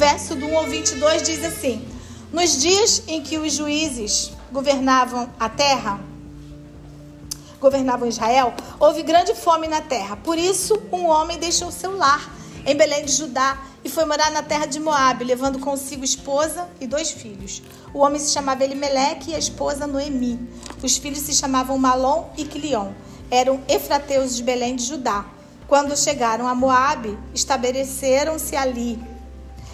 verso do 1 ao 22 diz assim: Nos dias em que os juízes governavam a terra, governavam Israel, houve grande fome na terra. Por isso, um homem deixou seu lar em Belém de Judá e foi morar na terra de Moabe, levando consigo esposa e dois filhos. O homem se chamava Elimeleque e a esposa Noemi. Os filhos se chamavam Malom e Quilion. Eram efrateus de Belém de Judá. Quando chegaram a Moabe, estabeleceram-se ali.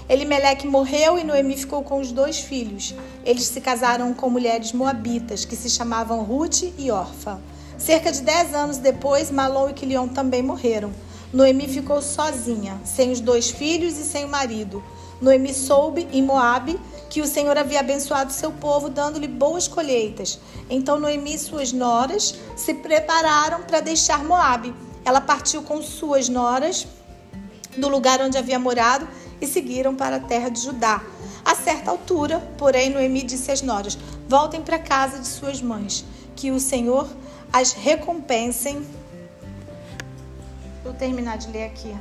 Elimeleque morreu e Noemi ficou com os dois filhos. Eles se casaram com mulheres moabitas, que se chamavam Ruth e Orfa. Cerca de dez anos depois, Malom e Quilion também morreram. Noemi ficou sozinha, sem os dois filhos e sem o marido. Noemi soube em Moabe que o Senhor havia abençoado seu povo, dando-lhe boas colheitas. Então Noemi e suas noras se prepararam para deixar Moabe. Ela partiu com suas noras do lugar onde havia morado e seguiram para a terra de Judá. A certa altura, porém, Noemi disse às noras: Voltem para a casa de suas mães, que o Senhor as recompensem Vou terminar de ler aqui.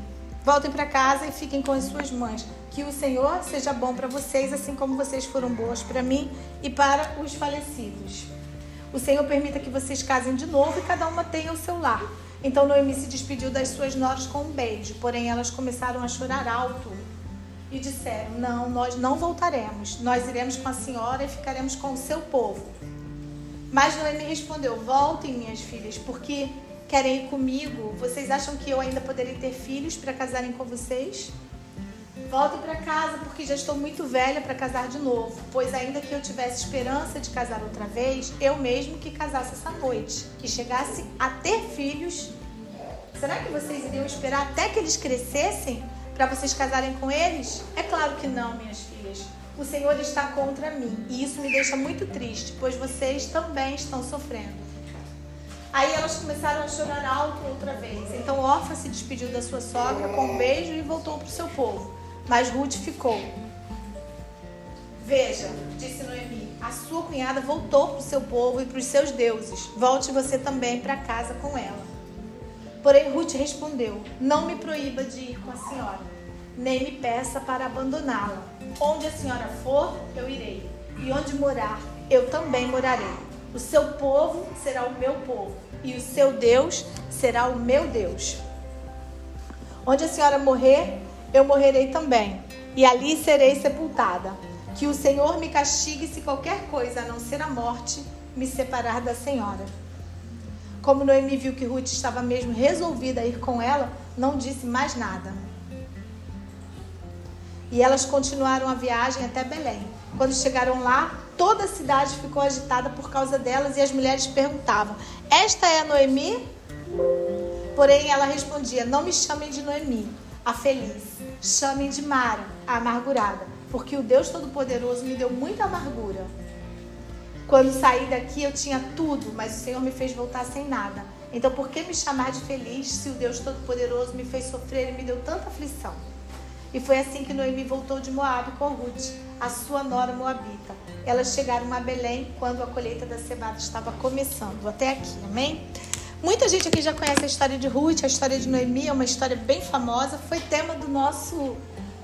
Voltem para casa e fiquem com as suas mães. Que o Senhor seja bom para vocês, assim como vocês foram boas para mim e para os falecidos. O Senhor permita que vocês casem de novo e cada uma tenha o seu lar. Então Noemi se despediu das suas noras com um beijo, porém elas começaram a chorar alto e disseram: Não, nós não voltaremos. Nós iremos com a senhora e ficaremos com o seu povo. Mas Noemi respondeu: Voltem, minhas filhas, porque querem ir comigo? Vocês acham que eu ainda poderia ter filhos para casarem com vocês? Voltem para casa porque já estou muito velha para casar de novo, pois ainda que eu tivesse esperança de casar outra vez, eu mesmo que casasse essa noite e chegasse a ter filhos, será que vocês iriam esperar até que eles crescessem para vocês casarem com eles? É claro que não, minhas filhas. O Senhor está contra mim e isso me deixa muito triste, pois vocês também estão sofrendo. Aí elas começaram a chorar alto outra vez. Então Orfa se despediu da sua sogra com um beijo e voltou para o seu povo. Mas Ruth ficou. Veja, disse Noemi, a sua cunhada voltou para o seu povo e para os seus deuses. Volte você também para casa com ela. Porém, Ruth respondeu: Não me proíba de ir com a senhora, nem me peça para abandoná-la. Onde a senhora for, eu irei, e onde morar, eu também morarei. O seu povo será o meu povo, e o seu Deus será o meu Deus. Onde a senhora morrer, eu morrerei também, e ali serei sepultada. Que o Senhor me castigue se qualquer coisa, a não ser a morte, me separar da senhora. Como Noemi viu que Ruth estava mesmo resolvida a ir com ela, não disse mais nada. E elas continuaram a viagem até Belém. Quando chegaram lá, toda a cidade ficou agitada por causa delas e as mulheres perguntavam: Esta é a Noemi? Porém, ela respondia: Não me chamem de Noemi, a feliz. Chamem de Mara, a amargurada, porque o Deus Todo-Poderoso me deu muita amargura. Quando saí daqui, eu tinha tudo, mas o Senhor me fez voltar sem nada. Então, por que me chamar de feliz se o Deus Todo-Poderoso me fez sofrer e me deu tanta aflição? E foi assim que Noemi voltou de Moabe com Ruth, a sua nora moabita. Elas chegaram a Belém quando a colheita da cevada estava começando. Até aqui, amém? Muita gente aqui já conhece a história de Ruth, a história de Noemi, é uma história bem famosa. Foi tema do nosso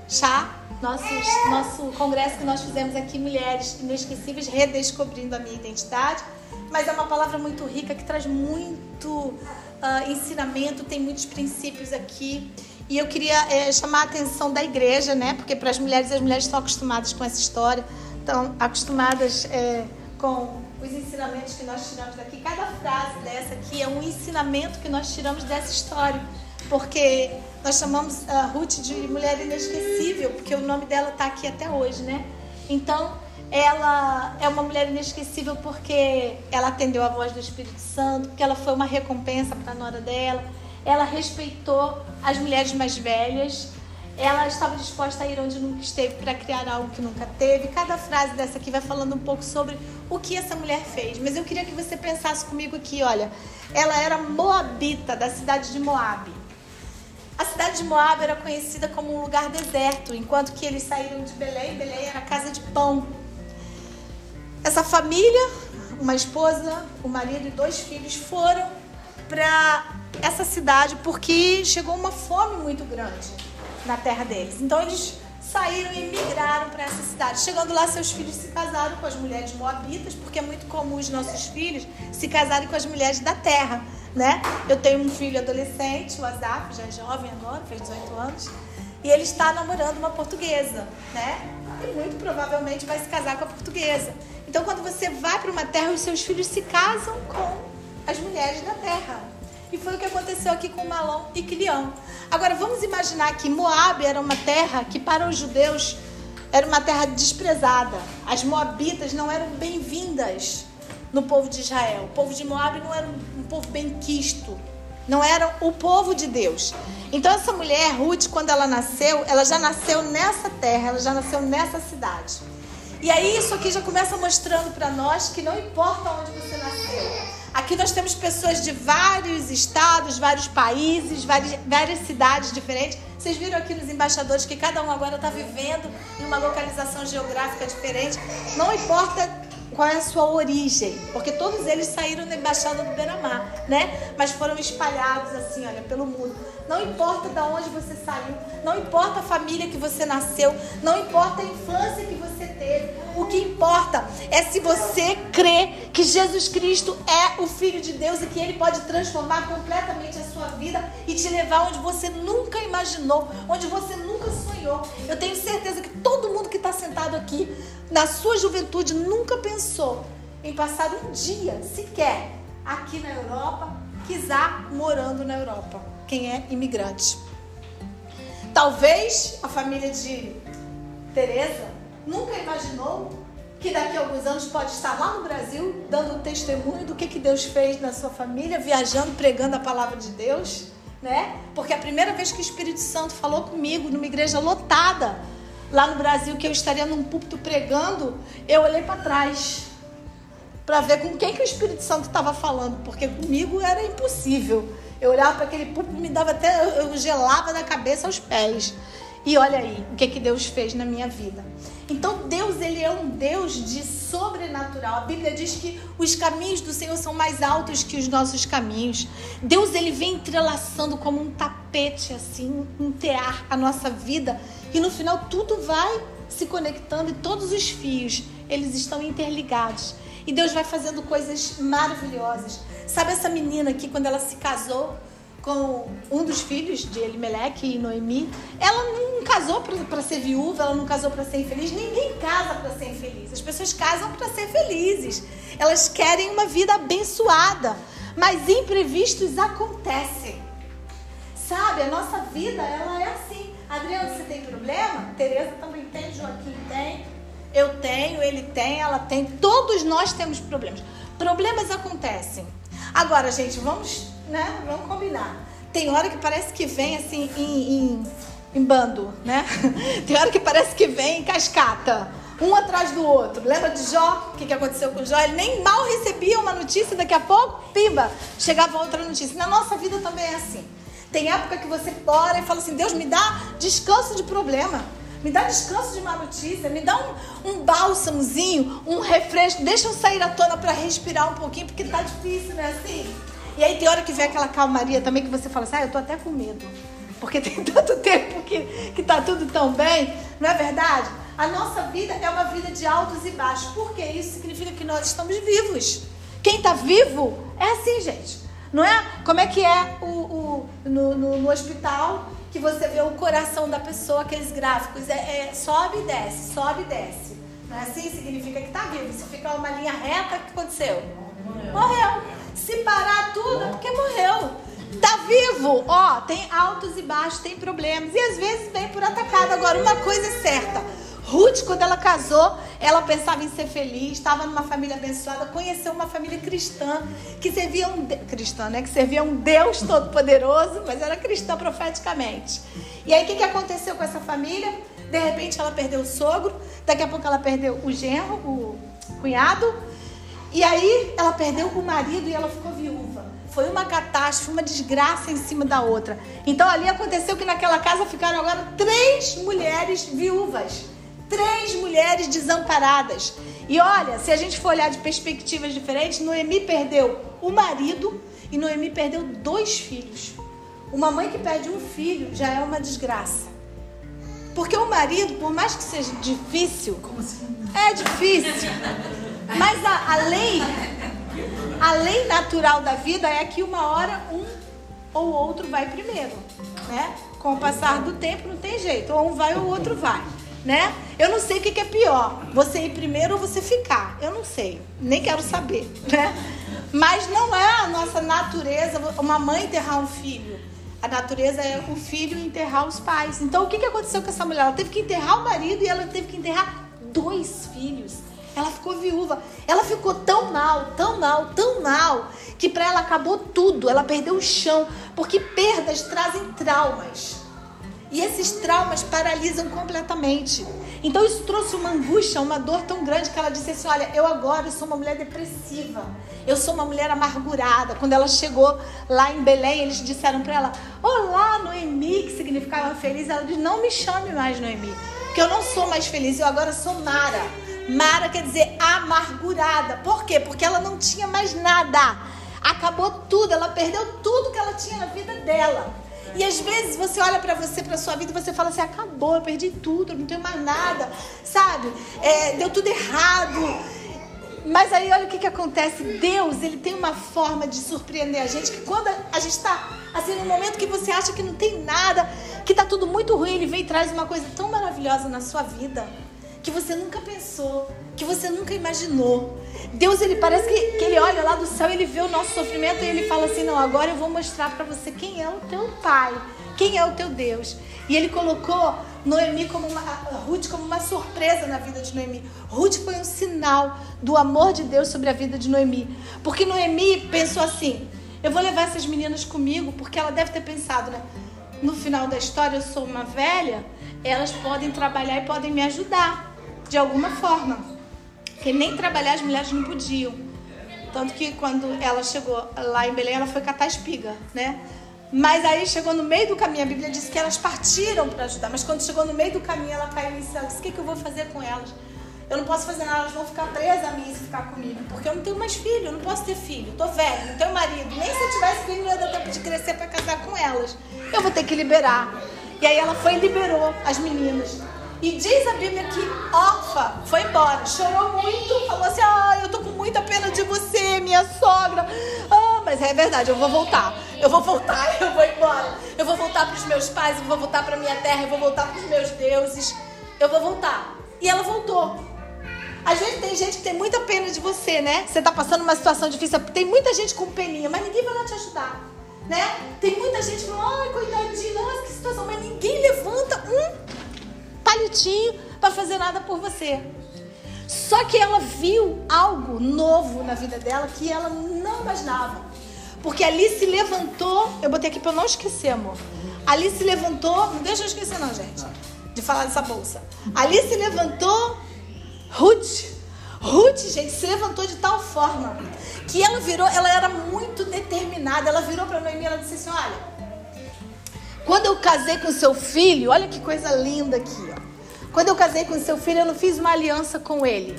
chá, nosso, nosso congresso que nós fizemos aqui, Mulheres Inesquecíveis, Redescobrindo a Minha Identidade. Mas é uma palavra muito rica que traz muito uh, ensinamento, tem muitos princípios aqui. E eu queria é, chamar a atenção da igreja, né? Porque para as mulheres, as mulheres estão acostumadas com essa história, estão acostumadas é, com os ensinamentos que nós tiramos daqui. Cada frase dessa aqui é um ensinamento que nós tiramos dessa história. Porque nós chamamos a Ruth de mulher inesquecível, porque o nome dela está aqui até hoje, né? Então, ela é uma mulher inesquecível porque ela atendeu a voz do Espírito Santo, porque ela foi uma recompensa para a nora dela ela respeitou as mulheres mais velhas, ela estava disposta a ir onde nunca esteve para criar algo que nunca teve. Cada frase dessa aqui vai falando um pouco sobre o que essa mulher fez. Mas eu queria que você pensasse comigo aqui, olha, ela era moabita da cidade de Moabe. A cidade de Moabe era conhecida como um lugar deserto, enquanto que eles saíram de Belém, Belém era casa de pão. Essa família, uma esposa, o um marido e dois filhos foram para essa cidade porque chegou uma fome muito grande na terra deles. Então eles saíram e migraram para essa cidade. Chegando lá, seus filhos se casaram com as mulheres moabitas, porque é muito comum os nossos filhos se casarem com as mulheres da terra, né? Eu tenho um filho adolescente, o Azaf, já é jovem agora, fez 18 anos, e ele está namorando uma portuguesa, né? E muito provavelmente vai se casar com a portuguesa. Então, quando você vai para uma terra, os seus filhos se casam com as mulheres da terra. E foi o que aconteceu aqui com Malom e Quilião. Agora vamos imaginar que Moab era uma terra que para os judeus era uma terra desprezada. As moabitas não eram bem-vindas no povo de Israel. O povo de Moab não era um povo bem quisto. Não era o povo de Deus. Então essa mulher, Ruth, quando ela nasceu, ela já nasceu nessa terra, ela já nasceu nessa cidade. E aí isso aqui já começa mostrando para nós que não importa onde você nasceu. Aqui nós temos pessoas de vários estados, vários países, várias, várias cidades diferentes. Vocês viram aqui nos embaixadores que cada um agora está vivendo em uma localização geográfica diferente. Não importa qual é a sua origem, porque todos eles saíram da embaixada do Beira-Mar, né? Mas foram espalhados assim, olha, pelo mundo. Não importa de onde você saiu, não importa a família que você nasceu, não importa a infância que você. O que importa é se você crê que Jesus Cristo é o Filho de Deus e que Ele pode transformar completamente a sua vida e te levar onde você nunca imaginou, onde você nunca sonhou. Eu tenho certeza que todo mundo que está sentado aqui, na sua juventude, nunca pensou em passar um dia sequer aqui na Europa, quiser morando na Europa. Quem é imigrante? Talvez a família de Teresa nunca imaginou que daqui a alguns anos pode estar lá no Brasil dando testemunho do que, que Deus fez na sua família, viajando, pregando a palavra de Deus, né? Porque a primeira vez que o Espírito Santo falou comigo numa igreja lotada lá no Brasil, que eu estaria num púlpito pregando, eu olhei para trás para ver com quem que o Espírito Santo estava falando, porque comigo era impossível. Eu olhava para aquele púlpito, me dava até eu gelava da cabeça aos pés. E olha aí o que que Deus fez na minha vida. Então Deus, ele é um Deus de sobrenatural. A Bíblia diz que os caminhos do Senhor são mais altos que os nossos caminhos. Deus, ele vem entrelaçando como um tapete assim, um tear a nossa vida e no final tudo vai se conectando e todos os fios, eles estão interligados. E Deus vai fazendo coisas maravilhosas. Sabe essa menina aqui quando ela se casou? Com um dos filhos de Elimelec e Noemi, ela não casou para ser viúva, ela não casou para ser infeliz. Ninguém casa para ser infeliz. As pessoas casam para ser felizes. Elas querem uma vida abençoada, mas imprevistos acontecem. Sabe, a nossa vida ela é assim. Adriano, você tem problema? Tereza também tem, Joaquim tem, eu tenho, ele tem, ela tem. Todos nós temos problemas. Problemas acontecem. Agora, gente, vamos né? Vamos combinar. Tem hora que parece que vem assim em, em, em bando, né? Tem hora que parece que vem em cascata um atrás do outro. Lembra de Jó? O que, que aconteceu com Jó? Ele nem mal recebia uma notícia, daqui a pouco, pimba, chegava outra notícia. Na nossa vida também é assim. Tem época que você ora e fala assim: Deus, me dá descanso de problema. Me dá descanso de má notícia. Me dá um, um bálsamozinho, um refresco. Deixa eu sair à tona para respirar um pouquinho, porque tá difícil, né? Assim. E aí tem hora que vem aquela calmaria também que você fala assim, ah, eu tô até com medo. Porque tem tanto tempo que, que tá tudo tão bem, não é verdade? A nossa vida é uma vida de altos e baixos. Porque isso significa que nós estamos vivos. Quem está vivo é assim, gente. Não é? Como é que é o, o no, no, no, hospital que você vê o coração da pessoa, aqueles gráficos, é, é sobe e desce, sobe e desce. Não é assim? Significa que está vivo. Se ficar uma linha reta, o que aconteceu? Morreu. Morreu. Se parar tudo, é porque morreu. Tá vivo, ó, tem altos e baixos, tem problemas. E às vezes vem por atacado. Agora, uma coisa é certa. Ruth, quando ela casou, ela pensava em ser feliz, estava numa família abençoada, conheceu uma família cristã que servia um de... cristã, né? Que servia um Deus todo-poderoso, mas era cristã profeticamente. E aí o que, que aconteceu com essa família? De repente ela perdeu o sogro, daqui a pouco ela perdeu o genro, o cunhado, e aí ela perdeu o marido e ela ficou viúva. Foi uma catástrofe, uma desgraça em cima da outra. Então ali aconteceu que naquela casa ficaram agora três mulheres viúvas. Três mulheres desamparadas. E olha, se a gente for olhar de perspectivas diferentes, Noemi perdeu o marido e Noemi perdeu dois filhos. Uma mãe que perde um filho já é uma desgraça. Porque o marido, por mais que seja difícil, assim? é difícil. Mas a, a lei, a lei natural da vida é que uma hora um ou outro vai primeiro, né? Com o passar do tempo não tem jeito, ou um vai ou o outro vai, né? Eu não sei o que é pior, você ir primeiro ou você ficar. Eu não sei, nem quero saber, né? Mas não é a nossa natureza uma mãe enterrar um filho. A natureza é o filho enterrar os pais. Então o que aconteceu com essa mulher? Ela teve que enterrar o marido e ela teve que enterrar dois filhos. Ela ficou viúva. Ela ficou tão mal, tão mal, tão mal, que para ela acabou tudo. Ela perdeu o chão, porque perdas trazem traumas. E esses traumas paralisam completamente. Então isso trouxe uma angústia, uma dor tão grande que ela disse assim: Olha, eu agora sou uma mulher depressiva. Eu sou uma mulher amargurada. Quando ela chegou lá em Belém, eles disseram para ela: Olá, Noemi, que significava feliz. Ela disse: Não me chame mais Noemi, porque eu não sou mais feliz. Eu agora sou Mara. Mara quer dizer amargurada. Por quê? Porque ela não tinha mais nada. Acabou tudo, ela perdeu tudo que ela tinha na vida dela. E às vezes você olha para você, para sua vida, e você fala assim: acabou, eu perdi tudo, eu não tenho mais nada, sabe? É, deu tudo errado. Mas aí olha o que, que acontece. Deus, ele tem uma forma de surpreender a gente que quando a gente está assim no momento que você acha que não tem nada, que está tudo muito ruim, ele vem e traz uma coisa tão maravilhosa na sua vida que você nunca pensou, que você nunca imaginou. Deus, ele parece que, que ele olha lá do céu, ele vê o nosso sofrimento e ele fala assim: Não, agora eu vou mostrar para você quem é o teu pai, quem é o teu Deus. E ele colocou Noemi como uma, Ruth como uma surpresa na vida de Noemi. Ruth foi um sinal do amor de Deus sobre a vida de Noemi. Porque Noemi pensou assim: Eu vou levar essas meninas comigo, porque ela deve ter pensado, né? No final da história, eu sou uma velha, elas podem trabalhar e podem me ajudar de alguma forma. Porque nem trabalhar as mulheres não podiam. Tanto que quando ela chegou lá em Belém, ela foi catar espiga, né? Mas aí chegou no meio do caminho, a Bíblia diz que elas partiram para ajudar, mas quando chegou no meio do caminho, ela caiu em céu. Disse: O que, que eu vou fazer com elas? Eu não posso fazer nada, elas vão ficar presas a mim se ficar comigo, porque eu não tenho mais filho, eu não posso ter filho, tô velho, não tenho marido. Nem se eu tivesse filho, não ia dar tempo de crescer para casar com elas. Eu vou ter que liberar. E aí ela foi e liberou as meninas. E diz a Bíblia que Orfa foi embora, chorou muito, falou assim: Ah, eu tô com muita pena de você, minha sogra. Ah, mas é verdade, eu vou voltar. Eu vou voltar, eu vou embora. Eu vou voltar para os meus pais, eu vou voltar para minha terra, eu vou voltar para os meus deuses. Eu vou voltar. E ela voltou. Às vezes tem gente que tem muita pena de você, né? Você tá passando uma situação difícil, tem muita gente com peninha, mas ninguém vai lá te ajudar, né? Tem muita gente que fala, ai, coitadinho, nossa, que situação, mas ninguém levanta um palitinho para fazer nada por você. Só que ela viu algo novo na vida dela que ela não imaginava. Porque ali se levantou, eu botei aqui para não esquecer, amor. Ali se levantou, não deixa eu esquecer não, gente, de falar dessa bolsa. Ali se levantou Ruth. Ruth, gente, se levantou de tal forma que ela virou, ela era muito determinada. Ela virou para Noemi e ela disse assim: Olha, quando eu casei com seu filho, olha que coisa linda aqui, ó. Quando eu casei com seu filho, eu não fiz uma aliança com ele.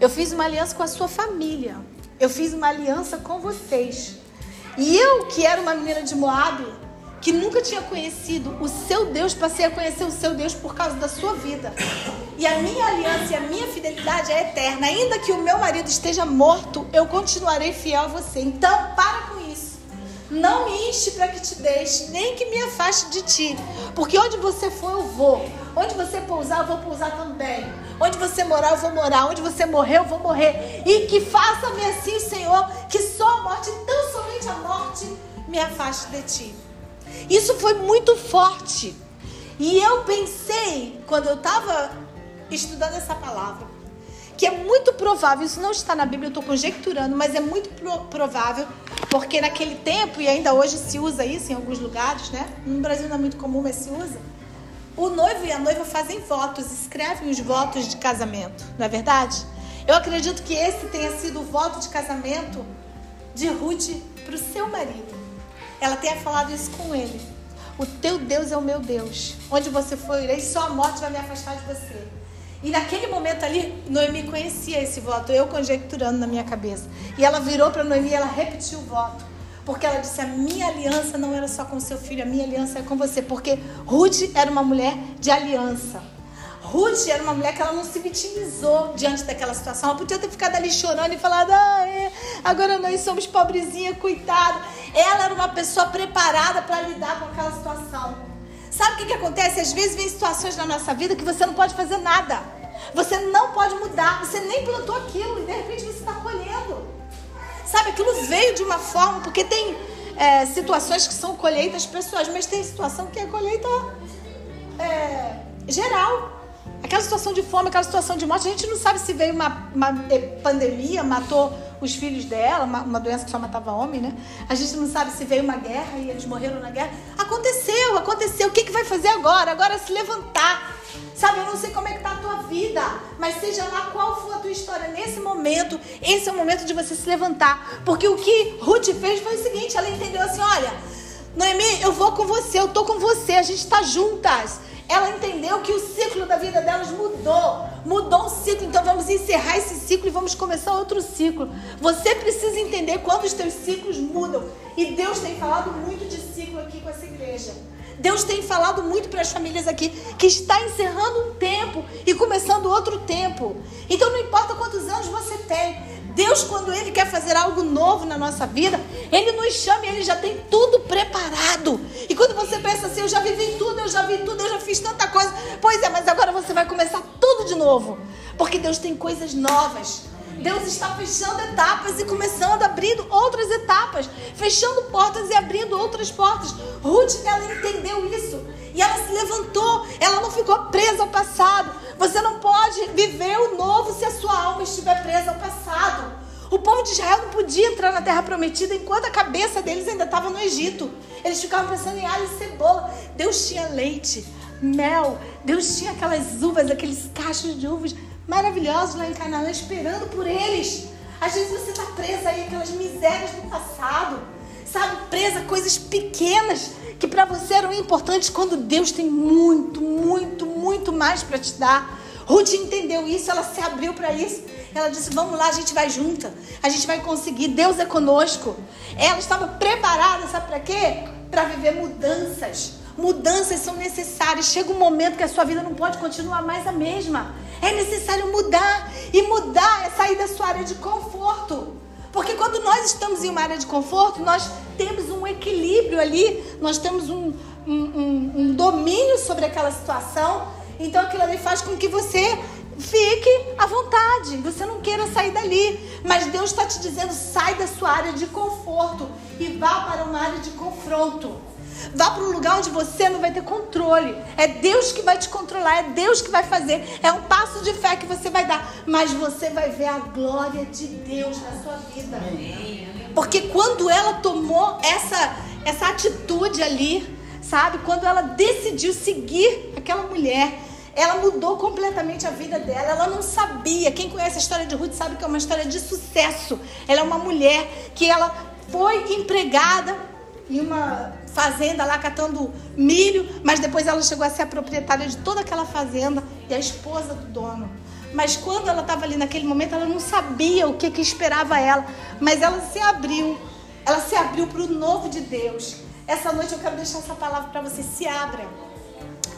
Eu fiz uma aliança com a sua família. Eu fiz uma aliança com vocês. E eu, que era uma menina de Moab, que nunca tinha conhecido o seu Deus, passei a conhecer o seu Deus por causa da sua vida. E a minha aliança e a minha fidelidade é eterna. Ainda que o meu marido esteja morto, eu continuarei fiel a você. Então, para com não me enche para que te deixe, nem que me afaste de ti. Porque onde você for, eu vou. Onde você pousar, eu vou pousar também. Onde você morar, eu vou morar. Onde você morrer, eu vou morrer. E que faça-me assim, Senhor, que só a morte, tão somente a morte, me afaste de ti. Isso foi muito forte. E eu pensei, quando eu estava estudando essa palavra, que é muito provável, isso não está na Bíblia, eu estou conjecturando, mas é muito provável, porque naquele tempo, e ainda hoje se usa isso em alguns lugares, né? No Brasil não é muito comum, mas se usa. O noivo e a noiva fazem votos, escrevem os votos de casamento, não é verdade? Eu acredito que esse tenha sido o voto de casamento de Ruth para o seu marido. Ela tenha falado isso com ele. O teu Deus é o meu Deus. Onde você for, irei, só a morte vai me afastar de você. E naquele momento ali, Noemi conhecia esse voto, eu conjecturando na minha cabeça. E ela virou para Noemi e ela repetiu o voto. Porque ela disse: a minha aliança não era só com seu filho, a minha aliança é com você. Porque Ruth era uma mulher de aliança. Ruth era uma mulher que ela não se vitimizou diante daquela situação. Ela podia ter ficado ali chorando e falado: ah, é, agora nós somos pobrezinha, coitado. Ela era uma pessoa preparada para lidar com aquela situação. Sabe o que, que acontece? Às vezes vem situações na nossa vida que você não pode fazer nada. Você não pode mudar. Você nem plantou aquilo e de repente você está colhendo. Sabe, aquilo veio de uma forma, porque tem é, situações que são colheitas pessoais, mas tem situação que é colheita é, geral. Aquela situação de fome, aquela situação de morte, a gente não sabe se veio uma, uma pandemia, matou os filhos dela, uma, uma, doença que só matava homem, né? A gente não sabe se veio uma guerra e eles morreram na guerra. Aconteceu, aconteceu. O que, que vai fazer agora? Agora é se levantar Sabe, eu não sei como é que tá a tua vida, mas seja lá qual for a tua história nesse momento, esse é o momento de você se levantar. Porque o que Ruth fez foi o seguinte, ela entendeu assim, olha, Noemi, eu vou com você, eu tô com você, a gente está juntas. Ela entendeu que o ciclo da vida delas mudou. Mudou um ciclo, então vamos encerrar esse ciclo e vamos começar outro ciclo. Você precisa entender quando os teus ciclos mudam. E Deus tem falado muito de ciclo aqui com essa igreja. Deus tem falado muito para as famílias aqui que está encerrando um tempo e começando outro tempo. Então não importa quantos anos você tem, Deus, quando Ele quer fazer algo novo na nossa vida, Ele nos chama e Ele já tem tudo preparado. E quando você pensa assim, eu já vivi tudo, eu já vi tudo, eu já fiz tanta coisa. Pois é, mas agora você vai começar tudo de novo. Porque Deus tem coisas novas. Deus está fechando etapas e começando, abrindo outras etapas, fechando portas e abrindo outras portas. Ruth, ela entendeu isso e ela se levantou, ela não ficou presa ao passado. Você não pode viver o novo se a sua alma estiver presa ao passado. O povo de Israel não podia entrar na terra prometida enquanto a cabeça deles ainda estava no Egito. Eles ficavam pensando em alho e cebola. Deus tinha leite, mel, Deus tinha aquelas uvas, aqueles cachos de uvas maravilhosos lá em Canaã esperando por eles. Às vezes você está presa aí aquelas misérias do passado, sabe? Presa a coisas pequenas que para você eram importantes quando Deus tem muito, muito, muito mais para te dar. Ruth entendeu isso, ela se abriu para isso. Ela disse: Vamos lá, a gente vai junta, a gente vai conseguir. Deus é conosco. Ela estava preparada, sabe para quê? Para viver mudanças. Mudanças são necessárias. Chega um momento que a sua vida não pode continuar mais a mesma. É necessário mudar. E mudar é sair da sua área de conforto. Porque quando nós estamos em uma área de conforto, nós temos um equilíbrio ali, nós temos um, um, um, um domínio sobre aquela situação. Então aquilo ali faz com que você fique à vontade, Mas Deus está te dizendo: sai da sua área de conforto e vá para uma área de confronto. Vá para um lugar onde você não vai ter controle. É Deus que vai te controlar, é Deus que vai fazer. É um passo de fé que você vai dar. Mas você vai ver a glória de Deus na sua vida. Porque quando ela tomou essa, essa atitude ali, sabe? Quando ela decidiu seguir aquela mulher, ela mudou completamente a vida dela. Ela não sabia. Quem conhece a história de Ruth sabe que é uma história de sucesso. Ela é uma mulher que ela foi empregada em uma fazenda lá catando milho, mas depois ela chegou a ser a proprietária de toda aquela fazenda e a esposa do dono. Mas quando ela estava ali naquele momento, ela não sabia o que, que esperava ela, mas ela se abriu. Ela se abriu para o novo de Deus. Essa noite eu quero deixar essa palavra para você. Se abra.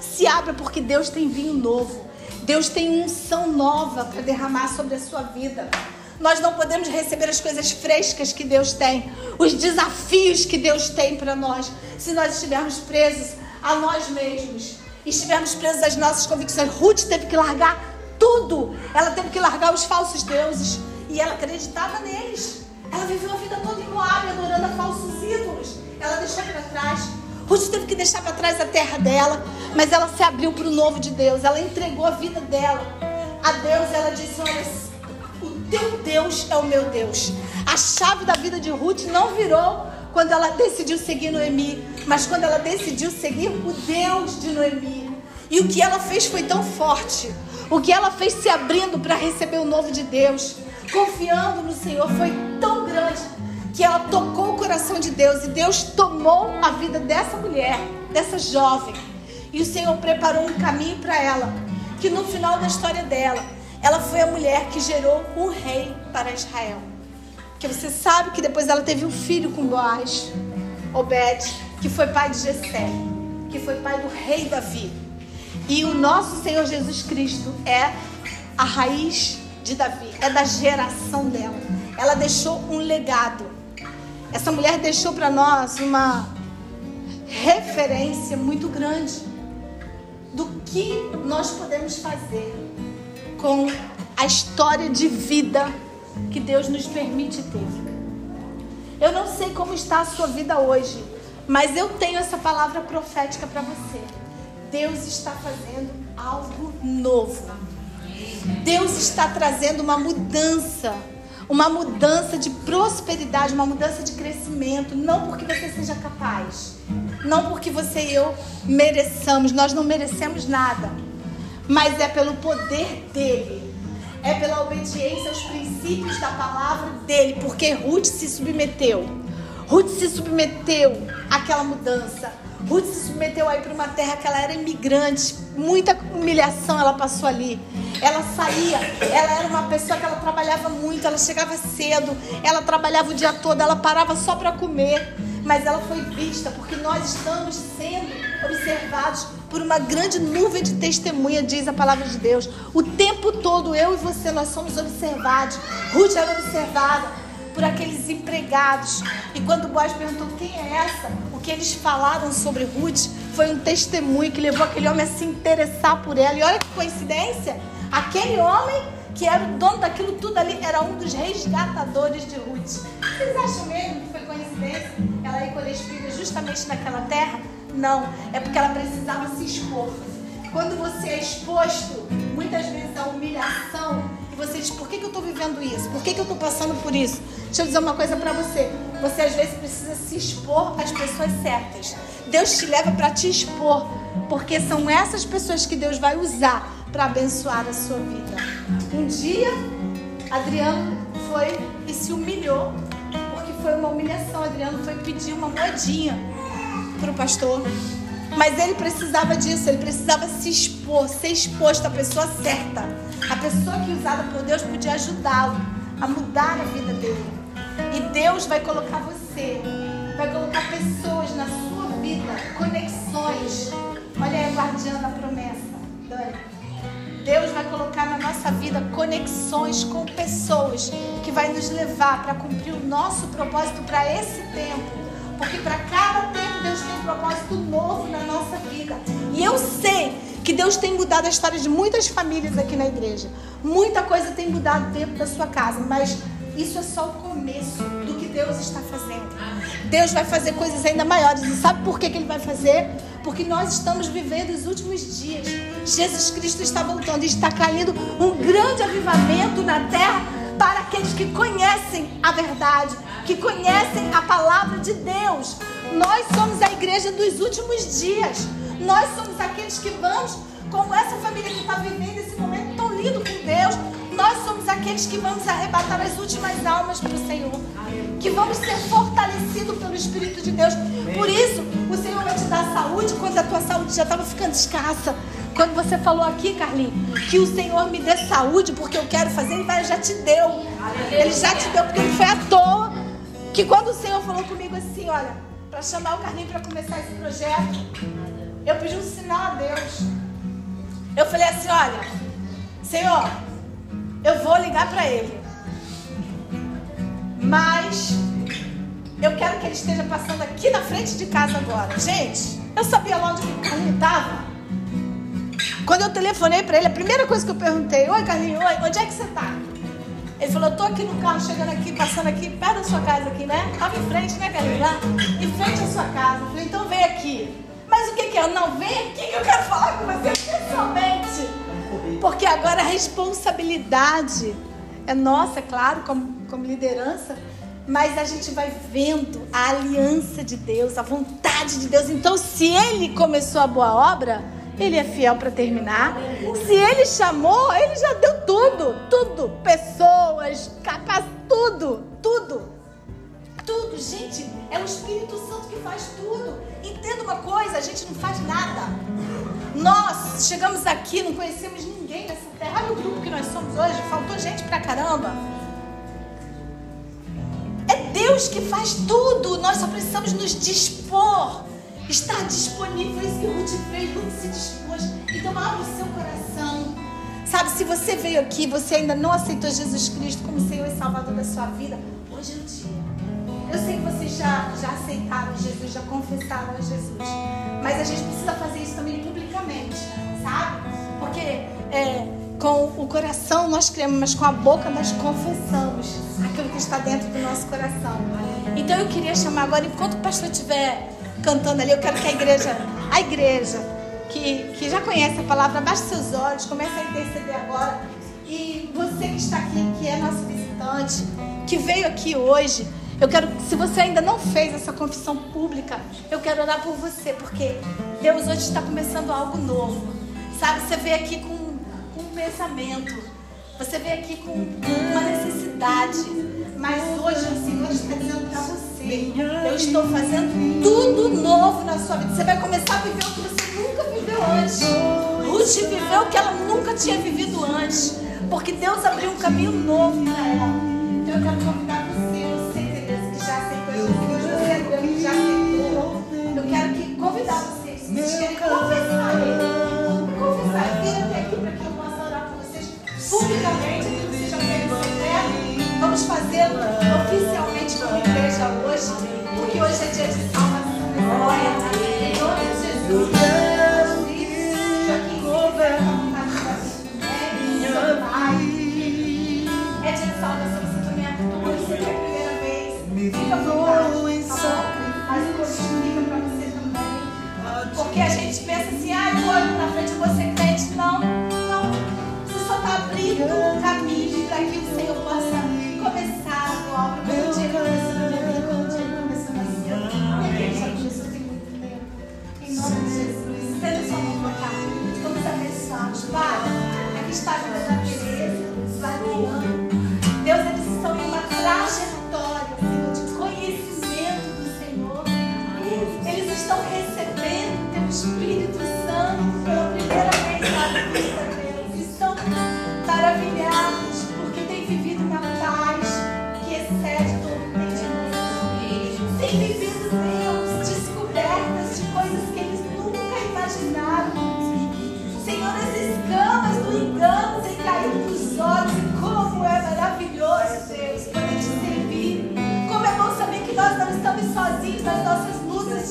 Se abra porque Deus tem vinho novo. Deus tem unção nova para derramar sobre a sua vida. Nós não podemos receber as coisas frescas que Deus tem, os desafios que Deus tem para nós, se nós estivermos presos a nós mesmos, estivermos presos às nossas convicções. Ruth teve que largar tudo, ela teve que largar os falsos deuses e ela acreditava neles. Ela viveu a vida toda em Moab, adorando a falsos ídolos. Ela deixou para trás. Ruth teve que deixar para trás a terra dela, mas ela se abriu para o novo de Deus. Ela entregou a vida dela a Deus. Ela disse: Olha, teu Deus é o meu Deus. A chave da vida de Ruth não virou quando ela decidiu seguir Noemi, mas quando ela decidiu seguir o Deus de Noemi. E o que ela fez foi tão forte. O que ela fez se abrindo para receber o novo de Deus, confiando no Senhor, foi tão grande que ela tocou o coração de Deus e Deus tomou a vida dessa mulher, dessa jovem. E o Senhor preparou um caminho para ela, que no final da história dela, ela foi a mulher que gerou um rei para Israel. Porque você sabe que depois ela teve um filho com Boaz, Obed, que foi pai de Jessé, que foi pai do rei Davi. E o nosso Senhor Jesus Cristo é a raiz de Davi, é da geração dela. Ela deixou um legado. Essa mulher deixou para nós uma referência muito grande do que nós podemos fazer com a história de vida que Deus nos permite ter. Eu não sei como está a sua vida hoje, mas eu tenho essa palavra profética para você. Deus está fazendo algo novo. Deus está trazendo uma mudança, uma mudança de prosperidade, uma mudança de crescimento, não porque você seja capaz, não porque você e eu mereçamos, nós não merecemos nada, mas é pelo poder dele, é pela obediência aos princípios da palavra dele, porque Ruth se submeteu. Ruth se submeteu àquela mudança. Ruth se submeteu aí para uma terra que ela era imigrante, muita humilhação ela passou ali. Ela saía, ela era uma pessoa que ela trabalhava muito, ela chegava cedo, ela trabalhava o dia todo, ela parava só para comer, mas ela foi vista porque nós estamos sendo observados por uma grande nuvem de testemunha, diz a palavra de Deus. O tempo todo eu e você nós somos observados. Ruth era observada por aqueles empregados. E quando Boaz perguntou quem é essa, o que eles falaram sobre Ruth foi um testemunho que levou aquele homem a se interessar por ela. E olha que coincidência, aquele homem que era o dono daquilo tudo ali era um dos resgatadores de Ruth. Vocês acham mesmo que foi coincidência ela ir colher espigas justamente naquela terra? Não, é porque ela precisava se expor. Quando você é exposto, muitas vezes a humilhação, você diz: por que, que eu estou vivendo isso? Por que, que eu estou passando por isso? Deixa eu dizer uma coisa para você. Você às vezes precisa se expor às pessoas certas. Deus te leva para te expor, porque são essas pessoas que Deus vai usar para abençoar a sua vida. Um dia, Adriano foi e se humilhou, porque foi uma humilhação. Adriano foi pedir uma moedinha para o pastor. Mas ele precisava disso, ele precisava se expor, ser exposto à pessoa certa. A pessoa que usada por Deus podia ajudá-lo a mudar a vida dele. E Deus vai colocar você, vai colocar pessoas na sua vida, conexões. Olha aí a da promessa, Dani. Deus vai colocar na nossa vida conexões com pessoas que vai nos levar para cumprir o nosso propósito para esse tempo. Porque para cada tempo Deus tem um propósito novo na nossa vida. E eu sei que Deus tem mudado a história de muitas famílias aqui na igreja. Muita coisa tem mudado dentro da sua casa, mas isso é só o começo do que Deus está fazendo. Deus vai fazer coisas ainda maiores. E sabe por que, que Ele vai fazer? Porque nós estamos vivendo os últimos dias. Jesus Cristo está voltando e está caindo um grande avivamento na terra para aqueles que conhecem a verdade, que conhecem a palavra de Deus. Nós somos a igreja dos últimos dias. Nós somos aqueles que vamos, como essa família que está vivendo esse momento tão lindo com Deus. Nós somos aqueles que vamos arrebatar as últimas almas para o Senhor. Que vamos ser fortalecidos pelo Espírito de Deus. Por isso, o Senhor vai te dar saúde quando a tua saúde já estava ficando escassa. Quando você falou aqui, Carlinhos, que o Senhor me dê saúde porque eu quero fazer, Ele já te deu. Ele já te deu, porque não foi à toa. Que quando o Senhor falou comigo assim, olha, para chamar o Carlinhos para começar esse projeto, eu pedi um sinal a Deus. Eu falei assim, olha, Senhor, eu vou ligar para ele. Mas eu quero que ele esteja passando aqui na frente de casa agora. Gente, eu sabia onde o Carlinhos estava. Quando eu telefonei para ele, a primeira coisa que eu perguntei: Oi, Carlinhos, oi, onde é que você está? Ele falou: Tô aqui no carro, chegando aqui, passando aqui, perto da sua casa, aqui, né? Tava em frente, né, Carlinhos? Lá, em frente à sua casa. Eu falei: Então vem aqui. Mas o que, que é? Não, vem aqui que eu quero falar com você pessoalmente. Porque agora a responsabilidade é nossa, claro, como, como liderança. Mas a gente vai vendo a aliança de Deus, a vontade de Deus. Então, se Ele começou a boa obra ele é fiel para terminar. Se ele chamou, ele já deu tudo, tudo, pessoas, capaz, tudo, tudo. Tudo, gente, é o Espírito Santo que faz tudo. Entenda uma coisa, a gente não faz nada. Nós chegamos aqui, não conhecemos ninguém nessa terra. Olha o grupo que nós somos hoje, faltou gente pra caramba. Deus que faz tudo. Nós só precisamos nos dispor. Estar disponível. Foi isso que o Ruth fez. Ruth se dispôs. Então abra o seu coração. Sabe, se você veio aqui você ainda não aceitou Jesus Cristo como Senhor e Salvador da sua vida, hoje é o dia. Eu sei que vocês já, já aceitaram Jesus, já confessaram a Jesus. Mas a gente precisa fazer isso também publicamente, sabe? Porque é, com o coração nós cremos, mas com a boca nós confessamos aquilo que está dentro do nosso coração. Então eu queria chamar agora, enquanto o pastor estiver cantando ali, eu quero que a igreja, a igreja que, que já conhece a palavra, abaixe seus olhos, comece a interceder agora. E você que está aqui, que é nosso visitante, que veio aqui hoje, eu quero, se você ainda não fez essa confissão pública, eu quero orar por você, porque Deus hoje está começando algo novo. Sabe, você veio aqui com pensamento. Você veio aqui com uma necessidade. Mas hoje o Senhor está dizendo para você: Eu estou fazendo tudo novo na sua vida. Você vai começar a viver o que você nunca viveu antes. Ruth viveu o que ela nunca tinha vivido antes. Porque Deus abriu um caminho novo para ela. Então eu quero convidar você, você, Tereza, que já aceitou você, Adriano, que já aceitou. Eu quero que convidar vocês, vocês querem confessar secreto. Vamos fazê-lo oficialmente como igreja hoje, porque hoje é dia de salvação. Glória a Deus.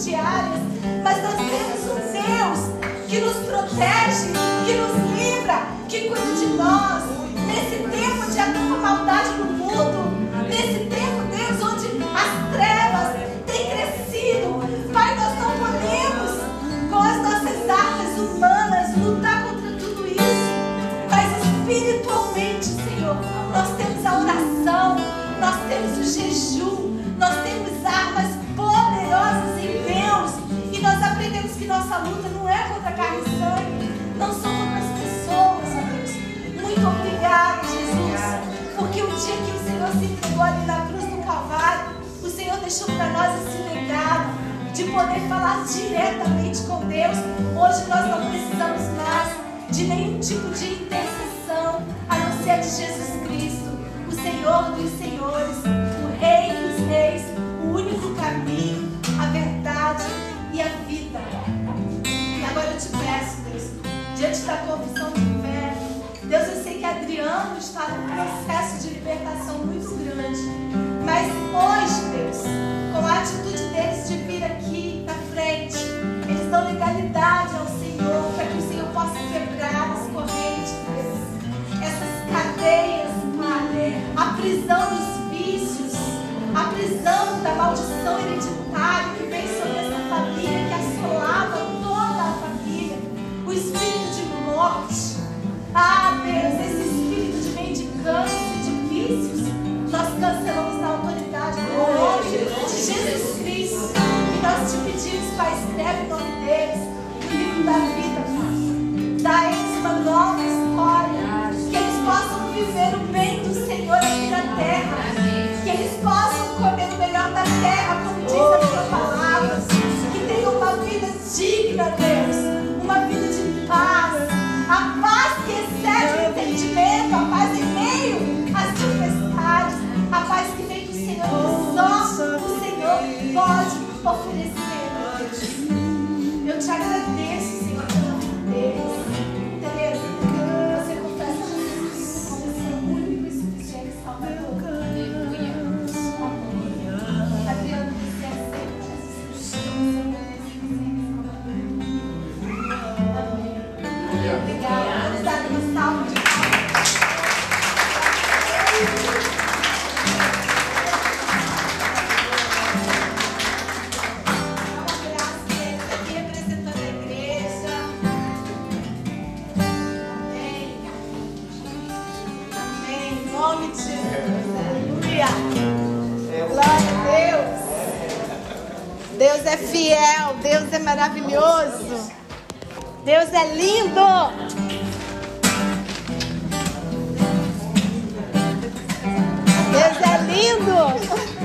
Diárias, mas nós temos um Deus que nos protege, que nos livra, que cuida de nós. Nesse tempo de tanta maldade no mundo, nesse tempo, carne e sangue, não são contra as muito obrigada, Jesus. Porque o dia que o Senhor se entregou ali na cruz do Calvário, o Senhor deixou para nós esse legado de poder falar diretamente com Deus. Hoje nós não precisamos mais de nenhum tipo de intercessão, a não ser de Jesus Cristo, o Senhor dos Senhores, te peço, Deus, diante da confissão de Deus, eu sei que Adriano está num processo de libertação muito grande. Mas hoje, Deus, com a atitude deles de vir aqui na frente, eles dão legalidade ao Senhor, para que o Senhor possa quebrar as correntes, Deus. Essas cadeias, Pai, a prisão dos vícios, a prisão da maldição hereditária que vem sobre espírito de morte. Ah, Deus, esse espírito de mendicância, de vícios, nós cancelamos na autoridade do nome de Jesus Cristo. E nós te pedimos, Pai, escreve o nome deles o livro da vida, Pai. Dá a eles uma nova história. Que eles possam viver o bem do Senhor aqui na terra. Que eles possam comer o melhor da terra, como diz a maravilhoso. Deus é lindo. Deus é lindo.